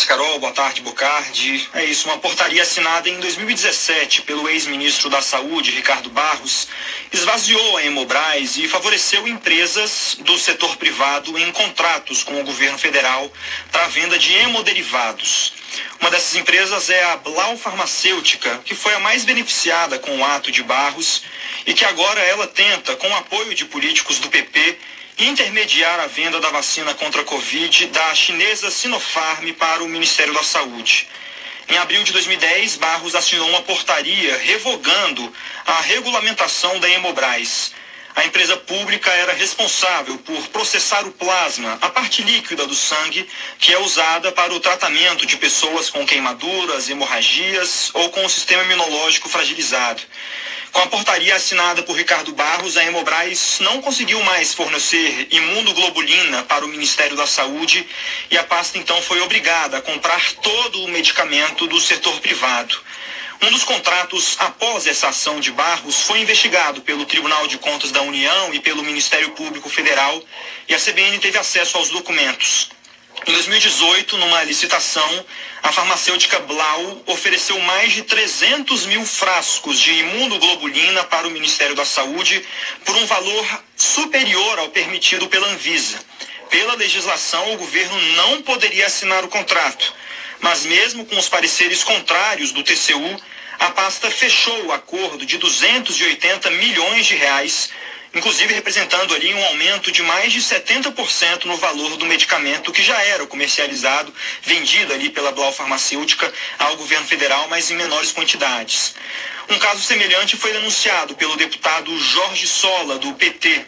tarde, Carol. Boa tarde, Bocardi. É isso, uma portaria assinada em 2017 pelo ex-ministro da Saúde, Ricardo Barros, esvaziou a Hemobras e favoreceu empresas do setor privado em contratos com o governo federal para a venda de hemoderivados. Uma dessas empresas é a Blau Farmacêutica, que foi a mais beneficiada com o ato de Barros e que agora ela tenta, com o apoio de políticos do PP, intermediar a venda da vacina contra a Covid da chinesa Sinopharm para o Ministério da Saúde. Em abril de 2010, Barros assinou uma portaria revogando a regulamentação da Hemobras. A empresa pública era responsável por processar o plasma, a parte líquida do sangue, que é usada para o tratamento de pessoas com queimaduras, hemorragias ou com o sistema imunológico fragilizado. Com a portaria assinada por Ricardo Barros, a Hemobras não conseguiu mais fornecer imunoglobulina para o Ministério da Saúde e a pasta então foi obrigada a comprar todo o medicamento do setor privado. Um dos contratos após essa ação de Barros foi investigado pelo Tribunal de Contas da União e pelo Ministério Público Federal e a CBN teve acesso aos documentos. Em 2018, numa licitação, a farmacêutica Blau ofereceu mais de 300 mil frascos de imunoglobulina para o Ministério da Saúde por um valor superior ao permitido pela Anvisa. Pela legislação, o governo não poderia assinar o contrato, mas mesmo com os pareceres contrários do TCU, a pasta fechou o acordo de 280 milhões de reais inclusive representando ali um aumento de mais de 70% no valor do medicamento que já era comercializado, vendido ali pela Blau Farmacêutica ao governo federal, mas em menores quantidades. Um caso semelhante foi denunciado pelo deputado Jorge Sola, do PT,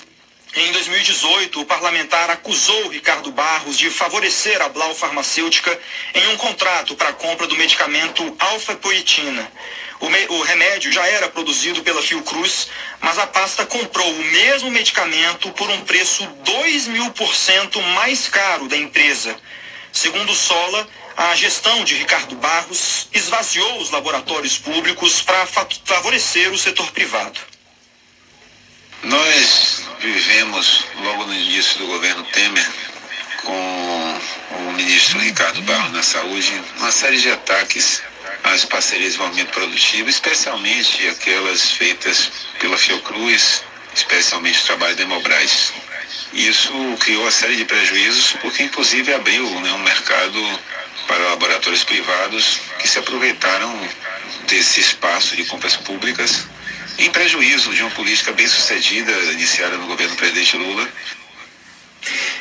em 2018, o parlamentar acusou Ricardo Barros de favorecer a Blau Farmacêutica em um contrato para a compra do medicamento alfa-poetina. O, o, remédio já era produzido pela Fiocruz, mas a pasta comprou o mesmo medicamento por um preço 2 mil por cento mais caro da empresa. Segundo Sola, a gestão de Ricardo Barros esvaziou os laboratórios públicos para favorecer o setor privado. Nós vivemos, logo no início do governo Temer, com o ministro Ricardo Barros na saúde, uma série de ataques às parcerias de desenvolvimento produtivo, especialmente aquelas feitas pela Fiocruz, especialmente o trabalho da Hemobras. Isso criou uma série de prejuízos, porque inclusive abriu né, um mercado para laboratórios privados que se aproveitaram desse espaço de compras públicas em prejuízo de uma política bem sucedida iniciada no governo do presidente Lula.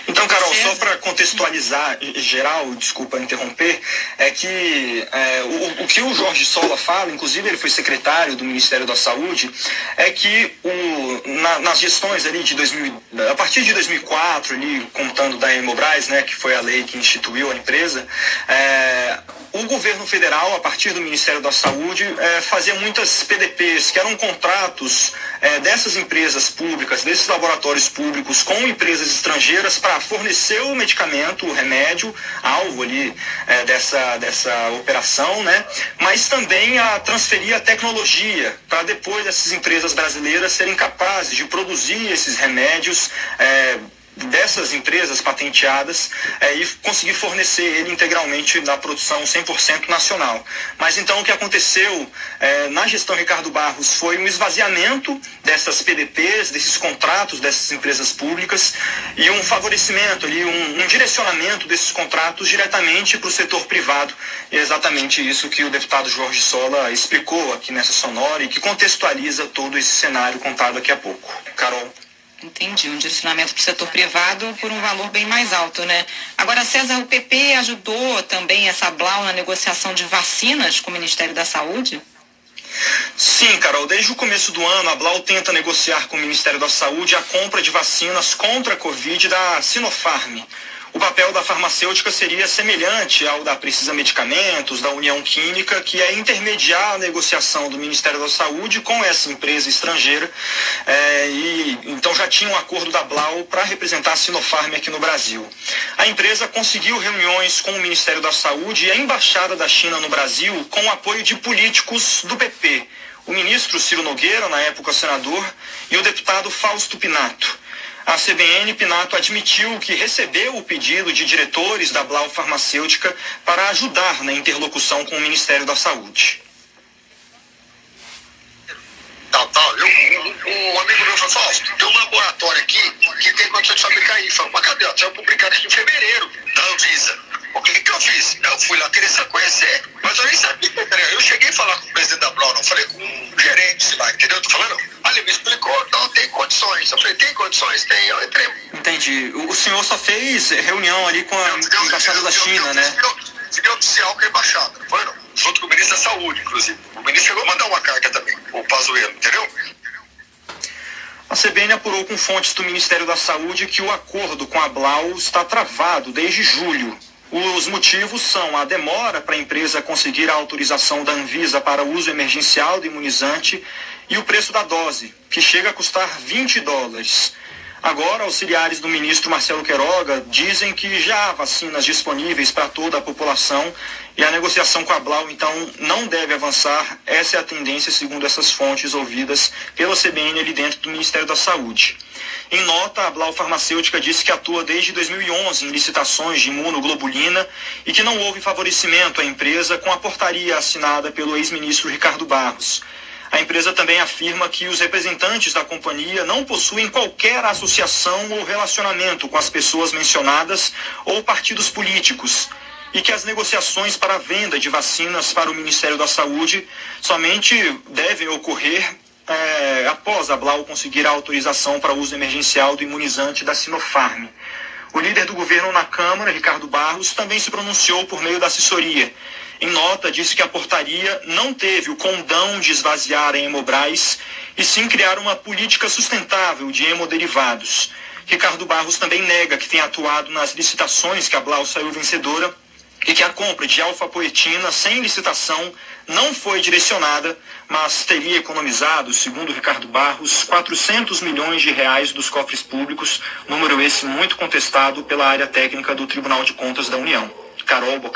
Então, Carol, só para contextualizar geral, desculpa interromper, é que é, o, o, que o Jorge Sola fala, inclusive ele foi secretário do Ministério da Saúde, é que o, na, nas gestões ali de 2000, a partir de 2004, ali, contando da Hemobras, né, que foi a lei que instituiu a empresa, é, o governo federal, a partir do Ministério da Saúde, é, fazia muitas PDPs, que eram contratos é, dessas empresas públicas, desses laboratórios públicos com empresas estrangeiras para fornecer o medicamento, o remédio, alvo ali é, dessa, dessa operação, né? mas também a transferir a tecnologia para depois essas empresas brasileiras serem capazes de produzir esses remédios. É, dessas empresas patenteadas é, e conseguir fornecer ele integralmente da produção 100% nacional. Mas então o que aconteceu é, na gestão Ricardo Barros foi um esvaziamento dessas PDPs, desses contratos dessas empresas públicas e um favorecimento ali, um, um direcionamento desses contratos diretamente para o setor privado. E é exatamente isso que o deputado Jorge Sola explicou aqui nessa sonora e que contextualiza todo esse cenário contado daqui a pouco. Carol. Entendi, um direcionamento para o setor privado por um valor bem mais alto, né? Agora, César, o PP ajudou também essa Blau na negociação de vacinas com o Ministério da Saúde? Sim, Carol. Desde o começo do ano, a Blau tenta negociar com o Ministério da Saúde a compra de vacinas contra a Covid da Sinopharm o papel da farmacêutica seria semelhante ao da Precisa Medicamentos, da União Química, que é intermediar a negociação do Ministério da Saúde com essa empresa estrangeira. É, e então já tinha um acordo da Blau para representar a Sinopharm aqui no Brasil. A empresa conseguiu reuniões com o Ministério da Saúde e a Embaixada da China no Brasil com o apoio de políticos do PP. O ministro Ciro Nogueira, na época senador, e o deputado Fausto Pinato. A CBN, Pinato, admitiu que recebeu o pedido de diretores da Blau Farmacêutica para ajudar na interlocução com o Ministério da Saúde. Tal, tal. Eu, um, um amigo meu falou, Fausto, tem um laboratório aqui que tem condição de fabricar isso. Falei, mas cadê? Você vai publicar isso em fevereiro da Anvisa. O que, que eu fiz? Eu fui lá querer se conhecer, mas eu nem sabia. Eu cheguei a falar com o presidente da Blau, não falei com um gerente lá, entendeu? Eu tô falando, ah, ele me explicou, não tem condições. Eu falei, tem condições? Tem, eu entrei. Entendi. O senhor só fez reunião ali com a eu, eu, embaixada eu, da China, né? Fiquei oficial com a embaixada, não foi não? Junto com o ministro da Saúde, inclusive. O ministro chegou a mandar uma carta também, o Pazuello, entendeu? A CBN apurou com fontes do Ministério da Saúde que o acordo com a Blau está travado desde julho. Os motivos são a demora para a empresa conseguir a autorização da Anvisa para uso emergencial do imunizante e o preço da dose, que chega a custar 20 dólares. Agora, auxiliares do ministro Marcelo Queiroga dizem que já há vacinas disponíveis para toda a população e a negociação com a Blau, então, não deve avançar. Essa é a tendência, segundo essas fontes ouvidas pela CBN ali dentro do Ministério da Saúde. Em nota, a Blau Farmacêutica disse que atua desde 2011 em licitações de imunoglobulina e que não houve favorecimento à empresa com a portaria assinada pelo ex-ministro Ricardo Barros. A empresa também afirma que os representantes da companhia não possuem qualquer associação ou relacionamento com as pessoas mencionadas ou partidos políticos e que as negociações para a venda de vacinas para o Ministério da Saúde somente devem ocorrer é, após a Blau conseguir a autorização para uso emergencial do imunizante da Sinopharm. O líder do governo na Câmara, Ricardo Barros, também se pronunciou por meio da assessoria. Em nota, disse que a portaria não teve o condão de esvaziar a Hemobras e sim criar uma política sustentável de hemoderivados. Ricardo Barros também nega que tenha atuado nas licitações que a Blau saiu vencedora e que a compra de alfa-poetina sem licitação não foi direcionada, mas teria economizado, segundo Ricardo Barros, 400 milhões de reais dos cofres públicos, número esse muito contestado pela área técnica do Tribunal de Contas da União. Carol